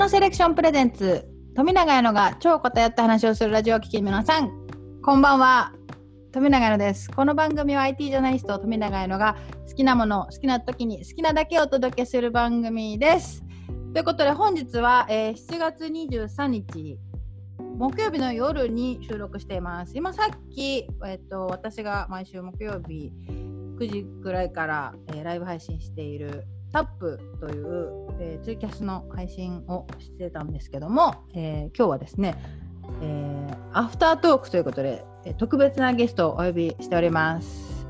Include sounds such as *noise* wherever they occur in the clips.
野セレクションプレゼンツ富永彩乃が超偏った話をするラジオを聴き皆さん。こんばんは。富永彩乃です。この番組は IT ジャーナリスト富永彩乃が好きなもの好きな時に好きなだけお届けする番組です。ということで本日は、えー7月23日木曜日の夜に収録しています。今さっき、えっと私が毎週木曜日9時くらいから、えーライブ配信しているタップという、えーツイキャスの配信をしてたんですけども、えー今日はですね、えーアフタートークということで、えー特別なゲストをお呼びしております。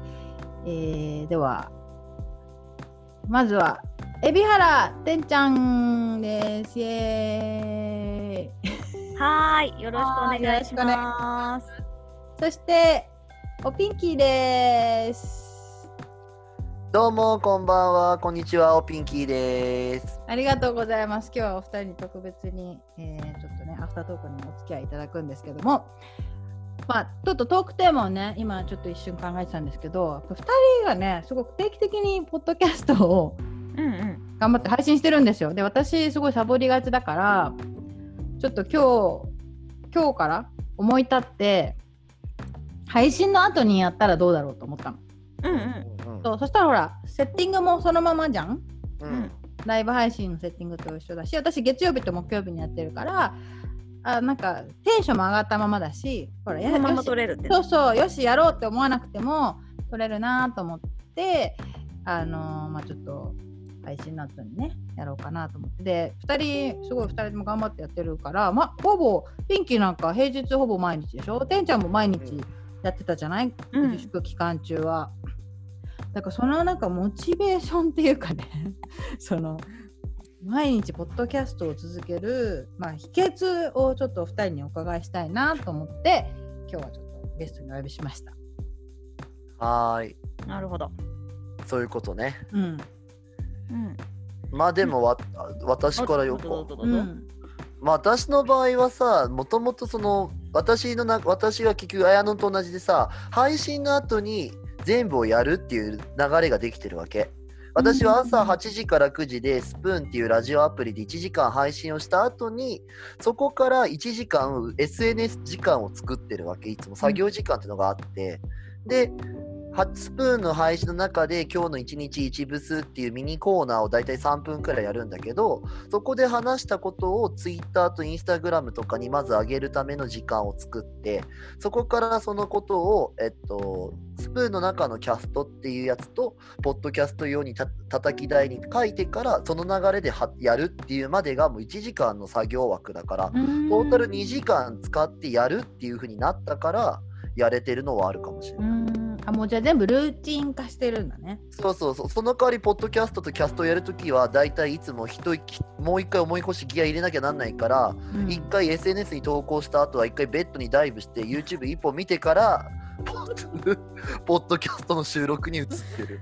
えーでは、まずは、海老原てんちゃんです。イエーイはーい、よろしくお願いします。そして、おピンキーです。どうもこんばんはこんにちはおピンキーですありがとうございます。今日はお二人に特別に、えーちょっとね、アフタートークにお付き合いいただくんですけども、まあ、ちょっとトークテーマをね、今ちょっと一瞬考えてたんですけど、やっぱ二人がね、すごく定期的にポッドキャストをうんうん。頑張って配信してるんですよ。で、私、すごいサボりがちだから、ちょっと今日、今日から思い立って、配信の後にやったらどうだろうと思ったの。うんうん。うん。そうそしたらほら、セッティングもそのままじゃん？うん。ライブ配信のセッティングと一緒だし私月曜日と木曜日にやってるからあなんかテンションも上がったままだしほらそのままよし取れるって。そうそうよしやろうって思わなくても撮れるなと思ってあのーまあちょっと配信の後にねやろうかなと思って。で2人すごい2人とも頑張ってやってるからまほぼピンキーなんか平日ほぼ毎日でしょ？てんちゃんも毎日やってたじゃない、うん。自粛期間中は。だからそのなんかモチベーションっていうかね *laughs* その毎日ポッドキャストを続ける、まあ、秘訣をちょっとお二人にお伺いしたいなと思って今日はちょっとゲストにお呼びしました。はーい。なるほど。そういうことね。うん。うん。まあでもわ私からよこどうん。まあ私の場合はさもともとその私のな私が結局綾野と同じでさ配信の後に全部をやるっていう流れができてるわけ。私は朝8時から9時でスプーンっていうラジオアプリで1時間配信をした後にそこから1時間 SNS 時間を作ってるわけ。いつも作業時間っていうのがあって、ではスプーンの配信の中で今日の1日1ブスっていうミニコーナーをだいたい3分くらいやるんだけどそこで話したことを Twitter と Instagram とかにまず上げるための時間を作ってそこからそのことを、えっと、スプーンの中のキャストっていうやつとポッドキャスト用にた叩き台に書いてからその流れではやるっていうまでがもう1時間の作業枠だからトータル2時間使ってやるっていう風になったからやれてるのはあるかもしれない。うんあもうじゃあ全部ルーチン化してるんだね。そうそうそう、その代わり、ポッドキャストとキャストをやるときは、だいたいいつも一息もう一回重い腰ギア入れなきゃなんないから、うん一、回 SNS に投稿した後は、一回ベッドにダイブして、YouTube 一本見てから、ポ *laughs* ッポッドキャストの収録に移ってる。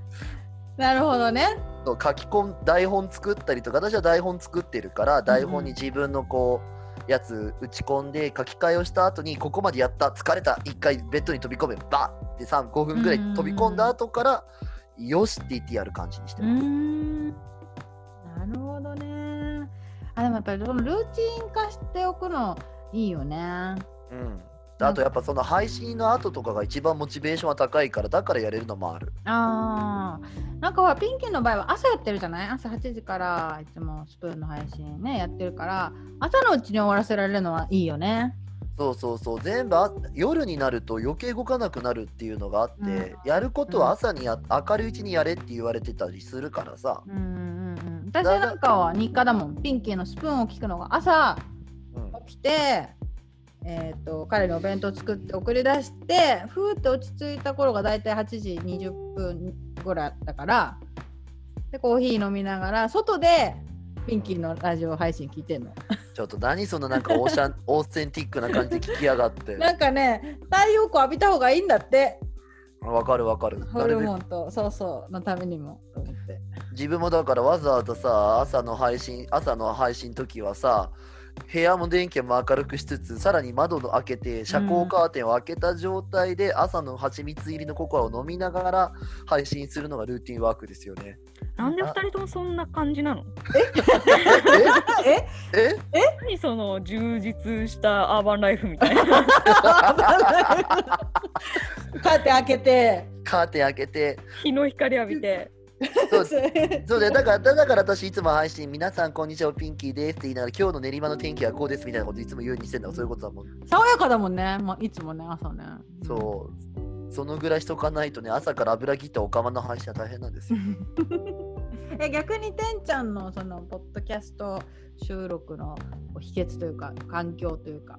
なるほどね。書き込ん台本作ったりとか、私は台本作ってるから、台本に自分のこう、やつ打ち込んで書き換えをした後にここまでやった疲れた一回ベッドに飛び込めバッって3 5分ぐらい飛び込んだ後からよしって言ってやる感じにしてうます。んなるほどね。あでもやっぱりそのルーチン化しておくのいいよね。うん、あとやっぱその配信の後とかが一番モチベーションは高いからだからやれるのもある。あー。なんかほらピンキーの場合は朝やってるじゃない？朝8時からいつもスプーンの配信ねやってるから朝のうちに終わらせられるのはいいよね。そうそうそう。全部あ夜になると余計動かなくなるっていうのがあって、うん。やることは朝にや明るいうちにやれって言われてたりするからさ、うんうんうん、私なんかは日課だもん。ピンキーのスプーンを聞くのが朝うん。起きて、えー、と彼にお弁当作って送り出してふーって落ち着いた頃がだいたい8時20分ぐらいだからでコーヒー飲みながら外でピンキーのラジオ配信聞いてんの。ちょっと何そのなんかオーシャン *laughs* オーセンティックな感じで聞きやがってなんかね太陽光浴びた方がいいんだってわかるわかるホルモンとそうそうのためにも。自分もだからわざわざさ朝の配信朝の配信時はさ部屋も電気も明るくしつつさらに窓の開けて遮光カーテンを開けた状態で朝の蜂蜜入りのココアを飲みながら配信するのがルーティンワークですよね。なんで二人ともそんな感じなのえ？え？何その充実したアーバンライフみたいな。カーテン開けて。カーテン開けて日の光浴びて。そう *laughs* そうでだからだから私いつも配信皆さんこんにちはピンキーですって言いながら今日の練馬の天気はこうですみたいなこといつも言うようにしてんだそういうことだもん。*laughs* 爽やかだもんね、もういつもね、朝ね。そうそのぐらいしとかないとね朝から油切ったおかまの配信は大変なんですよ。*laughs* え逆にてんちゃんのそのポッドキャスト収録の秘訣というか環境というか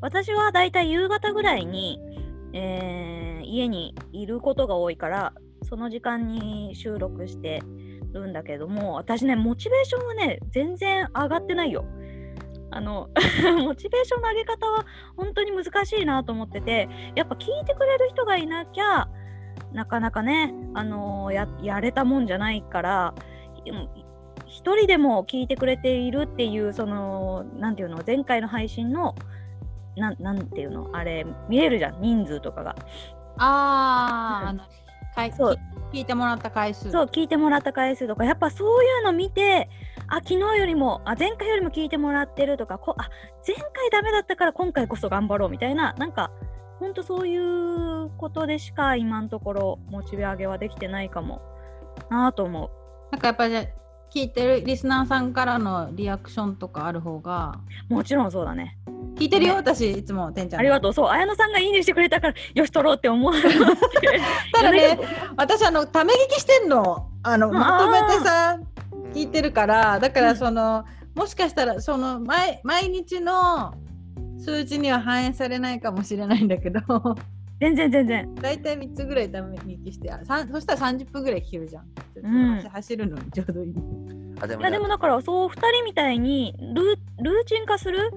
私はだいたい夕方ぐらいに、えー家にいることが多いから、その時間に収録してるんだけども、私ね、モチベーションはね、全然上がってないよ。あの *laughs* モチベーションの上げ方は本当に難しいなと思っててやっぱ聞いてくれる人がいなきゃなかなかね、あのーやれたもんじゃないからうん一人でも聞いてくれているっていうそのなんていうの前回の配信のなんていうのあれ見えるじゃん人数とかがああのかいそう。聞いてもらった回数。そう聞いてもらった回数とかやっぱそういうの見てあ昨日よりもあ前回よりも聞いてもらってるとかこあ前回ダメだったから今回こそ頑張ろうみたいななんかほんとそういうことでしか今のところモチベ上げはできてないかもなぁと思う。なんかやっぱり聞いてるリスナーさんからのリアクションとかある方が。もちろんそうだね。聞いてるよ、ね。私いつもてんちゃん。ありがとう。そう綾乃さんがいいねしてくれたからよし撮ろうって思う *laughs* ただね私あのため聞きしてんの。あのまとめてさ聞いてるからだからその、もしかしたらその毎毎日の数値には反映されないかもしれないんだけど全然全然。だいたい3つぐらいため聞きしてそしたら30分ぐらい聞けるじゃん、うん。走るのにちょうどいい。あでもねいやでもだからそう2人みたいにルールーチン化する、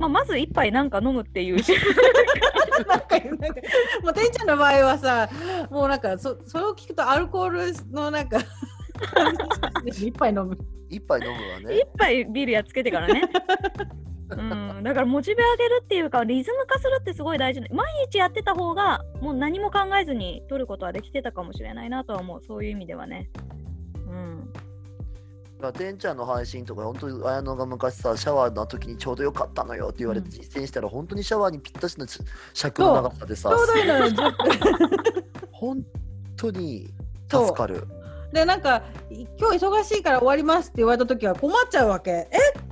まあ、まず一杯なんか飲むっていう。なんかなんかもうてんちゃんの場合はさもうなんかそそれを聞くとアルコールのなんか *laughs* 一杯飲む。一杯飲むわ一ね。杯ビールやっつけてからね。うん、だからモチベ上げるっていうかリズム化するってすごい大事で毎日やってた方がもう何も考えずに取ることはできてたかもしれないなとは思う。そういう意味ではね。うん、てんちゃんの配信とか本当に綾乃が昔さシャワーの時にちょうどよかったのよって言われてうん。実践したら本当にシャワーにぴったしの尺の長さでさ。ちょうどいいのよ10分。本当に助かる。でなんかい今日忙しいから終わりますって言われた時は困っちゃうわけ。え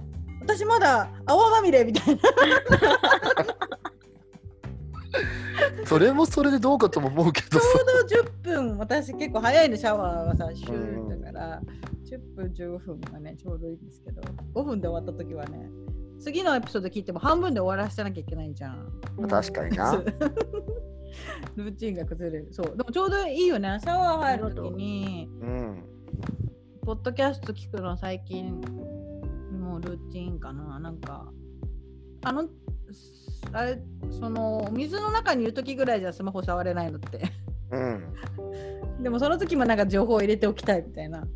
私まだ泡まみれみたいな *laughs* それもそれでどうかとも思うけどさ。ちょうど10分私結構早いのシャワーはさシューだから、10分15分がねちょうどいいんですけど5分で終わった時はね次のエピソード聞いても半分で終わらせなきゃいけないじゃん。確かにな。*laughs* ルーチンが崩れる。そう。でもちょうどいいよね。シャワー入るときに、うん。ポッドキャスト聞くの最近、ルーチンかな。なんか、あの、あれ、その、水の中にいるときぐらいじゃスマホ触れないのって。うん。*laughs* でもその時もなんか情報を入れておきたいみたいな。わ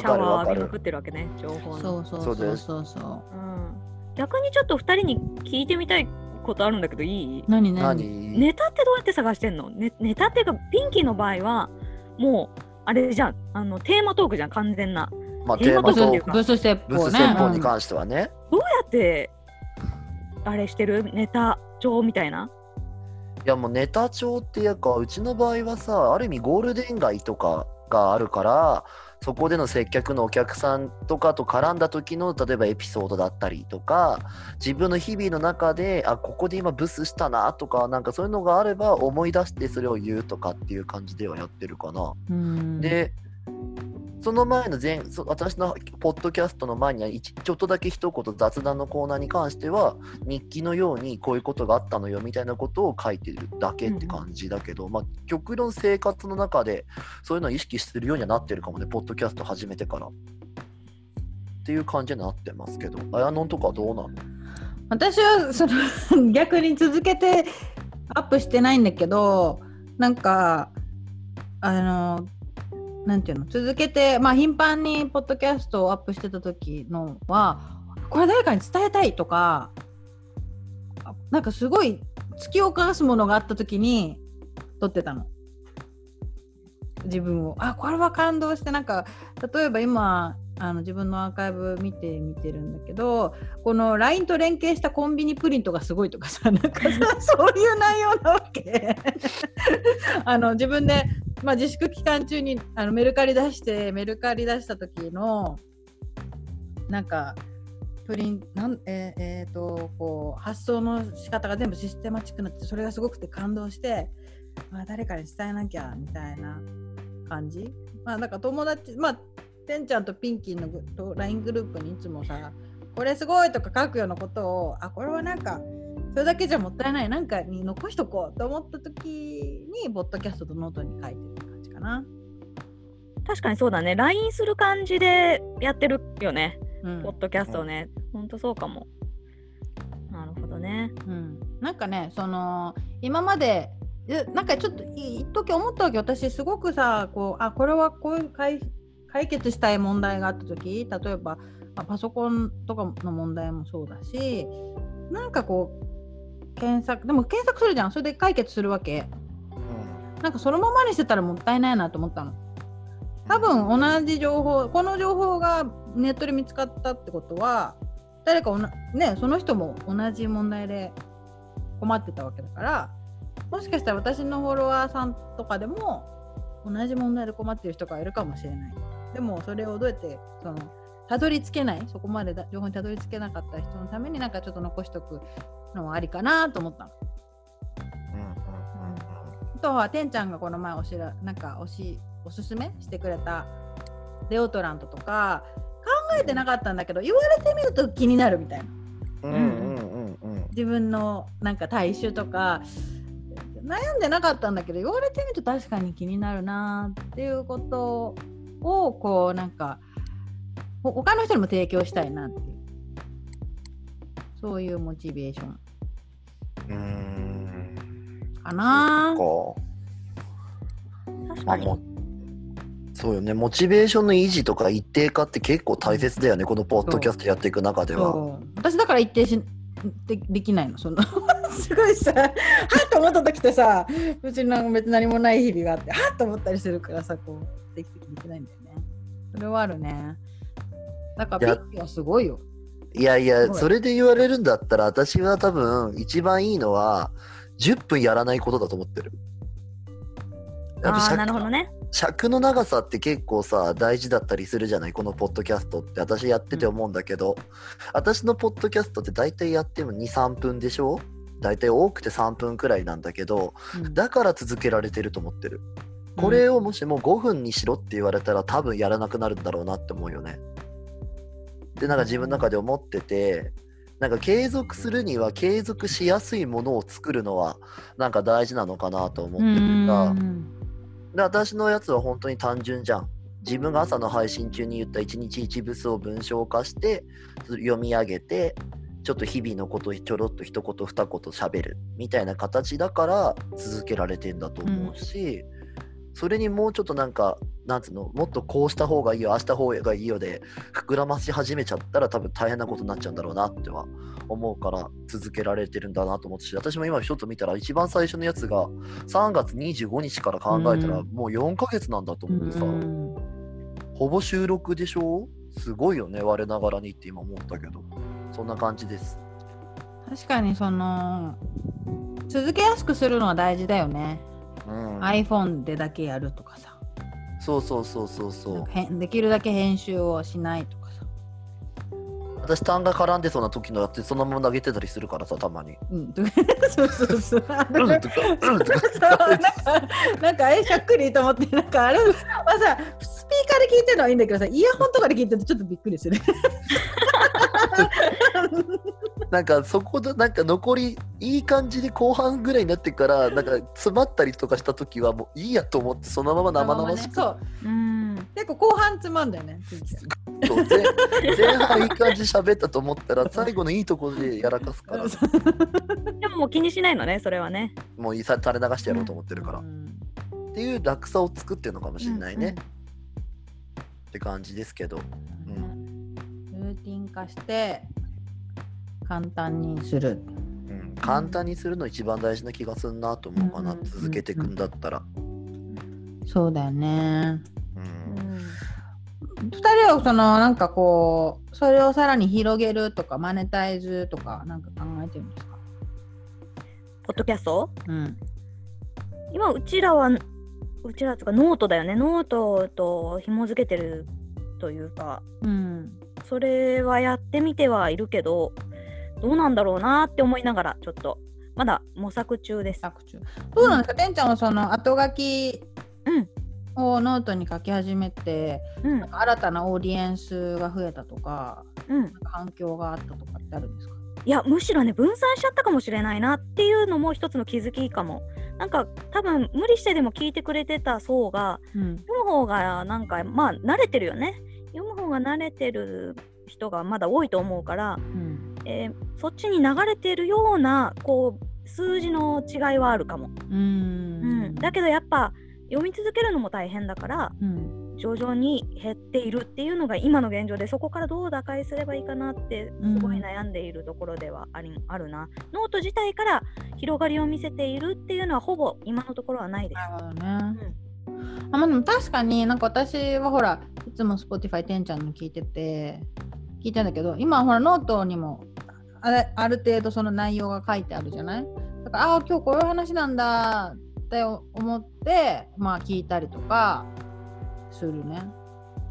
シャワー浴びまく。ってるわけね情報の。そうそうそうそうそうそう。うん、逆にちょっと2人に聞いてみたいことあるんだけどいい？何何？何？ネタってどうやって探してんの、ね、ネタっていうかピンキーの場合はもうあれじゃんあのテーマトークじゃん完全な。まあテーマとブース説ブース法ね。に関してはね。どうやってあれしてるネタ帳みたいな？いやもうネタ帳っていうかうちの場合はさある意味ゴールデン街とかがあるからそこでの接客のお客さんとかと絡んだ時の例えばエピソードだったりとか自分の日々の中であここで今ブスしたなとかなんかそういうのがあれば思い出してそれを言うとかっていう感じではやってるかな。うんでその前の前そ私のポッドキャストの前には一ちょっとだけ一言雑談のコーナーに関しては日記のようにこういうことがあったのよみたいなことを書いてるだけって感じだけど、まあ極論生活の中でそういうのを意識してるようにはなってるかもねポッドキャスト始めてから。っていう感じになってますけど。あやのんとかはどうなの？私はその *laughs* 逆に続けてアップしてないんだけどなんかあのなんていうの？続けてまあ頻繁にポッドキャストをアップしてた時のはこれ誰かに伝えたいとかなんかすごい突き動かすものがあった時に撮ってたの。自分を。あこれは感動してなんか例えば今あの自分のアーカイブ見て見てるんだけどこの LINE と連携したコンビニプリントがすごいとかさなんかさそういう内容なわけ。*laughs* あの自分で、まあ、自粛期間中にあのメルカリ出してメルカリ出した時のなんかプリンなんえーえーとこう発想の仕方が全部システマチックになってそれがすごくて感動して、まあ、誰かに伝えなきゃみたいな感じ。まあなんか友達まあてんちゃんとピンキーの LINE グループにいつもさこれすごいとか書くようなことをあこれはなんかそれだけじゃもったいないなんかに残しとこうと思った時にポッドキャストとノートに書いてる感じかな。確かにそうだね。LINE する感じでやってるよね。うんポッドキャストね。ほんとそうかも。なるほどね。うん、なんかねその今までえなんかちょっとい一時思ったわけ私すごくさこうあこれはこういう解解決したい問題があった時例えば、まあパソコンとかの問題もそうだしなんかこう検索でも検索するじゃん。それで解決するわけ。なんかそのままにしてたらもったいないなと思ったの。多分同じ情報この情報がネットで見つかったってことは誰かおなねその人も同じ問題で困ってたわけだからもしかしたら私のフォロワーさんとかでも同じ問題で困ってる人がいるかもしれない。でもそれをどうやってそのたどり着けないそこまでだ情報にたどり着けなかった人のためになんかちょっと残しとくのもありかなと思ったの。あとはてんちゃんがこの前おしらなんかおしおすすめしてくれたデオトラントとか考えてなかったんだけど言われてみると気になるみたいな。うんうんうんうん。自分のなんか体臭とか悩んでなかったんだけど言われてみると確かに気になるなっていうことをこうなんかほ他の人にも提供したいなっていう。そういうモチベーション。うーん。かな。確かに。まあもそうよね。モチベーションの維持とか一定化って結構大切だよね。このポッドキャストやっていく中では。私だから一定しでできないの。そんな *laughs* すごいさはっと思った時ってさ別になんか別に何もない日々があってはっと思ったりするからさこうできてできないんだよね。それはあるねだからいやピッキはすごいよ。いやいやそれで言われるんだったら私は多分一番いいのは10分やらないことだと思ってる。やっぱあなるほどね。尺の長さって結構さ大事だったりするじゃない？このポッドキャストって。私やってて思うんだけど、私のポッドキャストって大体やっても23分でしょ？大体多くて3分くらいなんだけどうん。だから続けられてると思ってる。これをもしも5分にしろって言われたら多分やらなくなるんだろうなって思うよねでなんか自分の中で思っててなんか継続するには継続しやすいものを作るのはなんか大事なのかなと思うってるからん。で私のやつは本当に単純じゃん。自分が朝の配信中に言った1日1ブスを文章化して読み上げてちょっと日々のことをちょろっと一言二言喋るみたいな形だから続けられてんだと思うし、それにもうちょっとなんかなんつうのもっとこうした方がいいよああした方がいいよで膨らまし始めちゃったら多分大変なことになっちゃうんだろうなっては思うから続けられてるんだなと思ってし私も今ちょっと見たら一番最初のやつが3月25日から考えたらうん。もう4ヶ月なんだと思ってさ、うん。ほぼ収録でしょ？すごいよね我ながらにって今思ったけど。そんな感じです。確かにその続けやすくするのは大事だよね、うん。iPhone でだけやるとかさ。そうそうそうそうそう。できるだけ編集をしないとかさ。私単が絡んでそうな時のやってそのまま投げてたりするからさたまに。うん、*laughs* そうそうそう。あうんのとかうんと *laughs* か、なんか、え、しゃっくりと思って、なんか、あれはさ、スピーカーで聞いてるのはいいんだけどさ、イヤホンとかで聞いてるとちょっとびっくりする。*laughs* なんかそこでなんか残りいい感じで後半ぐらいになってからなんか詰まったりとかした時はもういいやと思ってそのまま生々しく。そう。うん。結構後半つまんだよね。前 *laughs* 前半いい感じ喋ったと思ったら最後のいいところでやらかすから。でももう気にしないのね、それはね。もういいさ垂れ流してやろうと思ってるから、うん。っていう楽さを作ってるのかもしれないね、うんって感じですけど、ルーティン化して簡単にする。うん、簡単にするの一番大事な気がするなと思うかな、うん。続けていくんだったら。そうだよね。うん。2人はそのなんかこうそれをさらに広げるとかマネタイズとかなんか考えてるんですか、ポッドキャスト？うん、今うちらはうちらつかノートだよね。ノートと紐付けてるというかうん、それはやってみてはいるけどどうなんだろうなって思いながらちょっと。まだ模索中です。作中。どうなんですか、てん。ちゃんはその後書きうん。をノートに書き始めて、うん。なんか新たなオーディエンスが増えたとかうん。なんか反響があったとかってあるんですか？いやむしろね分散しちゃったかもしれないなっていうのも一つの気づきかも。なんか多分無理してでも聞いてくれてた層がうん。読む方がなんかまあ慣れてるよね。読む方が慣れてる人がまだ多いと思うから、うんえーそっちに流れてるようなこう数字の違いはあるかも。ううんんだけどやっぱ読み続けるのも大変だからうん徐々に減っているっていうのが今の現状でそこからどう打開すればいいかなってすごい悩んでいるところではあり、あるな。ノート自体から広がりを見せているっていうのはほぼ今のところはないです。なるほどね。あまあ、でも確かになんか私はほらいつも Spotify てんちゃんの聞いてて聞いてんだけど今ほらノートにもある程度その内容が書いてあるじゃない？だからああ今日こういう話なんだって思ってまあ聞いたりとかするね。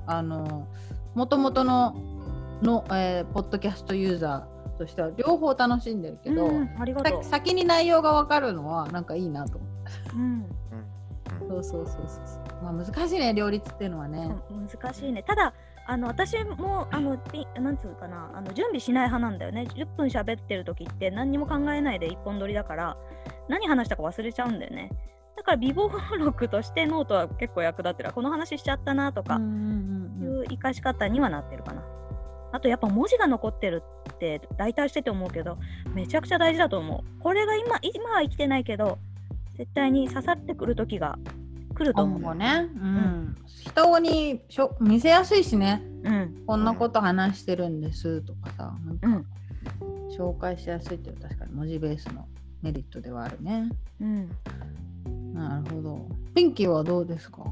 あのもともとのの、えーポッドキャストユーザーとしては両方楽しんでるけど、うん。先に内容が分かるのはなんかいいなと思って。うんそうそうそうそう。まあ難しいね両立っていうのはね。難しいね。ただあの私もあのピなんつうかなあの準備しない派なんだよね。10分喋ってる時って何にも考えないで一本撮りだから何話したか忘れちゃうんだよね。だから微暴録としてノートは結構役立ってる。この話しちゃったなとかいう生かし方にはなってるかな。あとやっぱ文字が残ってるって大体してて思うけどめちゃくちゃ大事だと思う。これが今今は生きてないけど絶対に刺さってくる時が来ると思う。今後ね、うん、人にしょ見せやすいしね。うん。こんなこと話してるんですとかさ、なんかうん。紹介しやすいっていうのは確かに文字ベースのメリットではあるね。うん。なるほど。ピンキーはどうですか？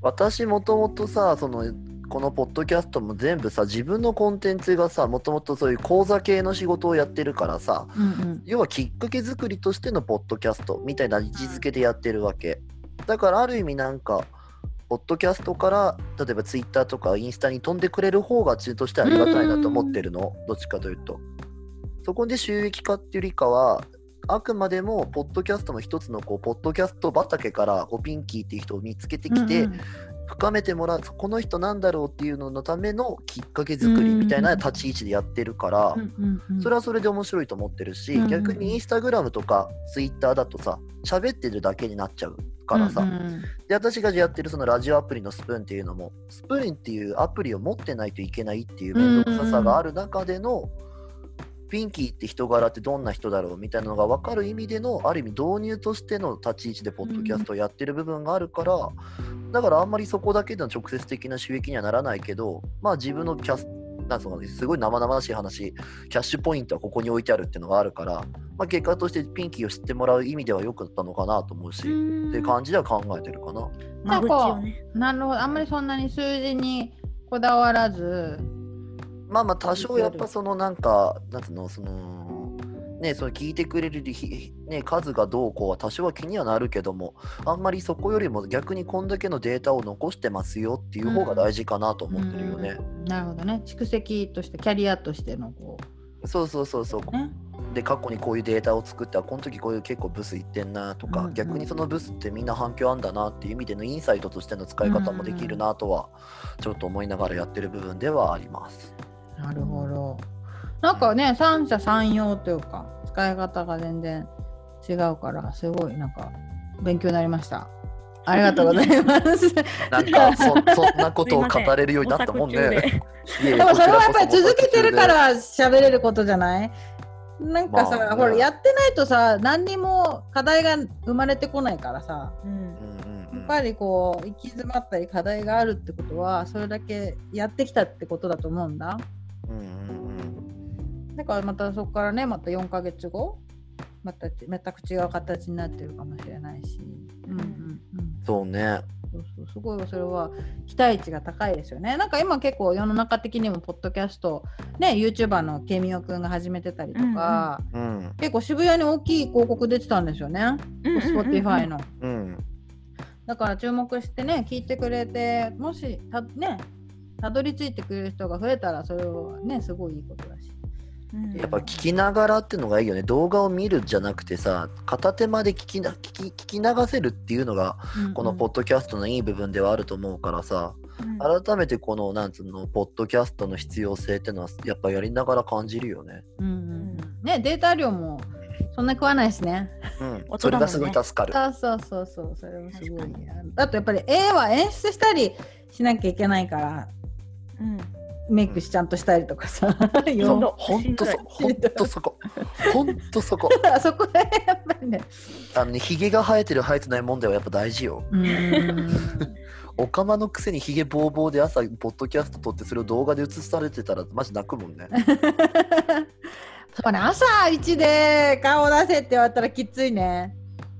私もともとさそのこのポッドキャストも全部さ自分のコンテンツがさもともとそういう講座系の仕事をやってるからさうんうん。要はきっかけ作りとしてのポッドキャストみたいな位置づけでやってるわけだからある意味なんかポッドキャストから例えばツイッターとかインスタに飛んでくれる方がちとしてはありがたいなと思ってるの？どっちかというと。そこで収益化っていうよりかはあくまでもポッドキャストの一つのこうポッドキャスト畑からこうピンキーっていう人を見つけてきて、うん。うん深めてもらうこの人なんだろうっていうののためのきっかけ作りみたいな立ち位置でやってるから、うんうんうん。それはそれで面白いと思ってるし、うん。逆にインスタグラムとかツイッターだとさ喋ってるだけになっちゃうからさ、うんうんで私がやってるそのラジオアプリのスプーンっていうのもスプーンっていうアプリを持ってないといけないっていう面倒くささがある中での、ピンキーって人柄ってどんな人だろうみたいなのが分かる意味でのある意味導入としての立ち位置でポッドキャストをやってる部分があるから、だからあんまりそこだけでの直接的な収益にはならないけどまあ自分のキャスなんつうのかなすごい生々しい話キャッシュポイントはここに置いてあるっていうのがあるから、まあ、結果としてピンキーを知ってもらう意味では良かったのかなと思うし、っていう感じでは考えてるかな。間口をね。なるほどあんまりそんなに数字にこだわらずまあまあ多少やっぱそのなんか、なんつうの、その、ね、その聞いてくれるひ、ね、数がどうこうは多少は気にはなるけども、あんまりそこよりも逆にこんだけのデータを残してますよっていう方が大事かなと思ってるよね。うんなるほどね蓄積としてキャリアとしてのこそうそうそうそう。うねで、過去にこういうデータを作って、あこの時こういう結構ブスいってんなとか、うんうん逆にそのブスってみんな反響あんだなっていう意味でのインサイトとしての使い方もできるなとは、ちょっと思いながらやってる部分ではあります。なるほどなんかね三者三様というか使い方が全然違うからすごいなんか勉強になりました。ありがとうございます。*laughs* なんかそそんなことを語れるようになったもんね。*laughs* で。でもそれはやっぱり続けてるから喋れることじゃない？なんかさ、まあねほらやってないとさ何にも課題が生まれてこないからさ。うんうんうんうん。やっぱりこう行き詰まったり課題があるってことはそれだけやってきたってことだと思うんだ。うんうんうんだからまたそこからねまた4ヶ月後また全く違う形になってるかもしれないし、うんうんうん、そうね。そうそうすごいそれは期待値が高いですよね。なんか今結構世の中的にもポッドキャストね YouTuber のケミオくんが始めてたりとか、うん。結構渋谷に大きい広告出てたんですよね、うんうんうんうん Spotify の。うん。だから注目してね聞いてくれてもしたねたどり着いてくれる人が増えたらそれはねすごいいいことだし。うんやっぱ聞きながらっていうのがいいよね。動画を見るじゃなくてさ、片手まで聞きな聞き聞き流せるっていうのが、このポッドキャストのいい部分ではあると思うからさ、うん改めてこの、なんつうの、ポッドキャストの必要性っていうのは、やっぱやりながら感じるよね。うんうんうんねデータ量もそんな食わないしね。うん。それがすごい助かる。そうそうそうそうそれもすごいあとやっぱり絵は演出したりしなきゃいけないからうんメイクしちゃんとしたりとかさ、うどほんとそ、しほんとそこ。ほんとそこ。*laughs* あそこでやっぱりねあのね、ヒゲが生えてる生えてない問題はやっぱ大事よ。*laughs* おかまのくせにヒゲボーボーで朝、ポッドキャスト撮ってそれを動画で映されてたら、マジ泣くもんね。そうね朝一で顔出せって言われたらきついね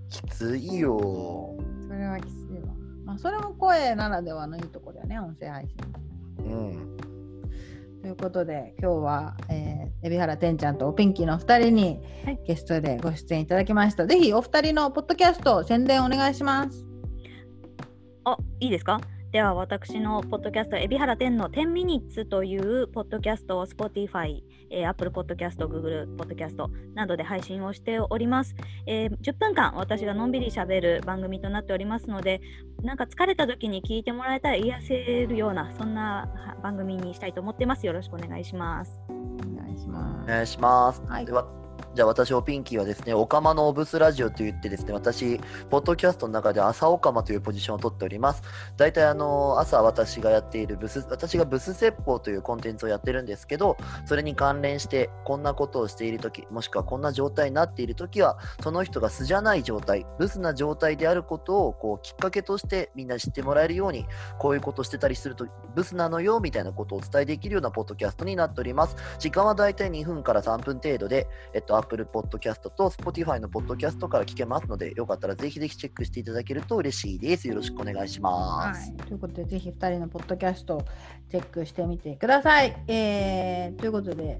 きついよ。それはきついわ、まあ、それも声ならではのいいとこだよね音声配信うん。ということで今日は、えー、海老原てんちゃんとおピンキーの2人にはい。ゲストでご出演いただきました、ぜひお二人のポッドキャスト宣伝お願いします。あいいですか？では私のポッドキャスト、海老原天の10ミニッツというポッドキャストを Spotify、えー、Apple Podcast、Google Podcast などで配信をしております、えー10分間私がのんびりしゃべる番組となっておりますので、なんか疲れた時に聞いてもらえたら癒せるような、そんなは番組にしたいと思ってます。よろしくお願いします。お願いしますお願いします。はいではじゃあ私、おピンキーはですね、オカマのオブスラジオといってですね、私、ポッドキャストの中で朝オカマというポジションを取っております。大体あの、朝私がやっているブス、私がブス説法というコンテンツをやってるんですけど、それに関連して、こんなことをしているとき、もしくはこんな状態になっているときは、その人が素じゃない状態、ブスな状態であることを、こう、きっかけとしてみんな知ってもらえるように、こういうことしてたりすると、ブスなのよ、みたいなことをお伝えできるようなポッドキャストになっております。時間は大体2分から3分程度で、えっと、Apple Podcast と Spotify の Podcast から聞けますので、よかったらぜひぜひチェックしていただけると嬉しいです。よろしくお願いします。はい、ということで、ぜひ2人のポッドキャストをチェックしてみてください。えーということで、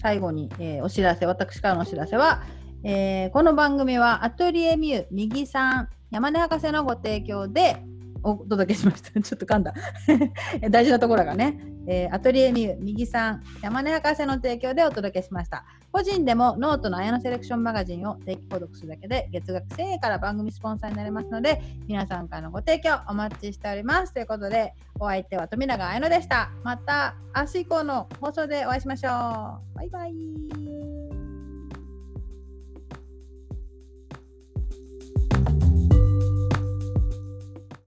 最後に、えーお知らせ、私からのお知らせは、えーこの番組はアトリエミュー右さん、山根博士のご提供でお届けしました。*laughs* ちょっと噛んだ。*laughs* 大事なところがね、えーアトリエミュー右さん、山根博士の提供でお届けしました。個人でもノートの綾野セレクションマガジンを定期購読するだけで月額1000円から番組スポンサーになれますので皆さんからのご提供お待ちしております。ということでお相手は富永彩乃でした。また明日以降の放送でお会いしましょう。バイバイ。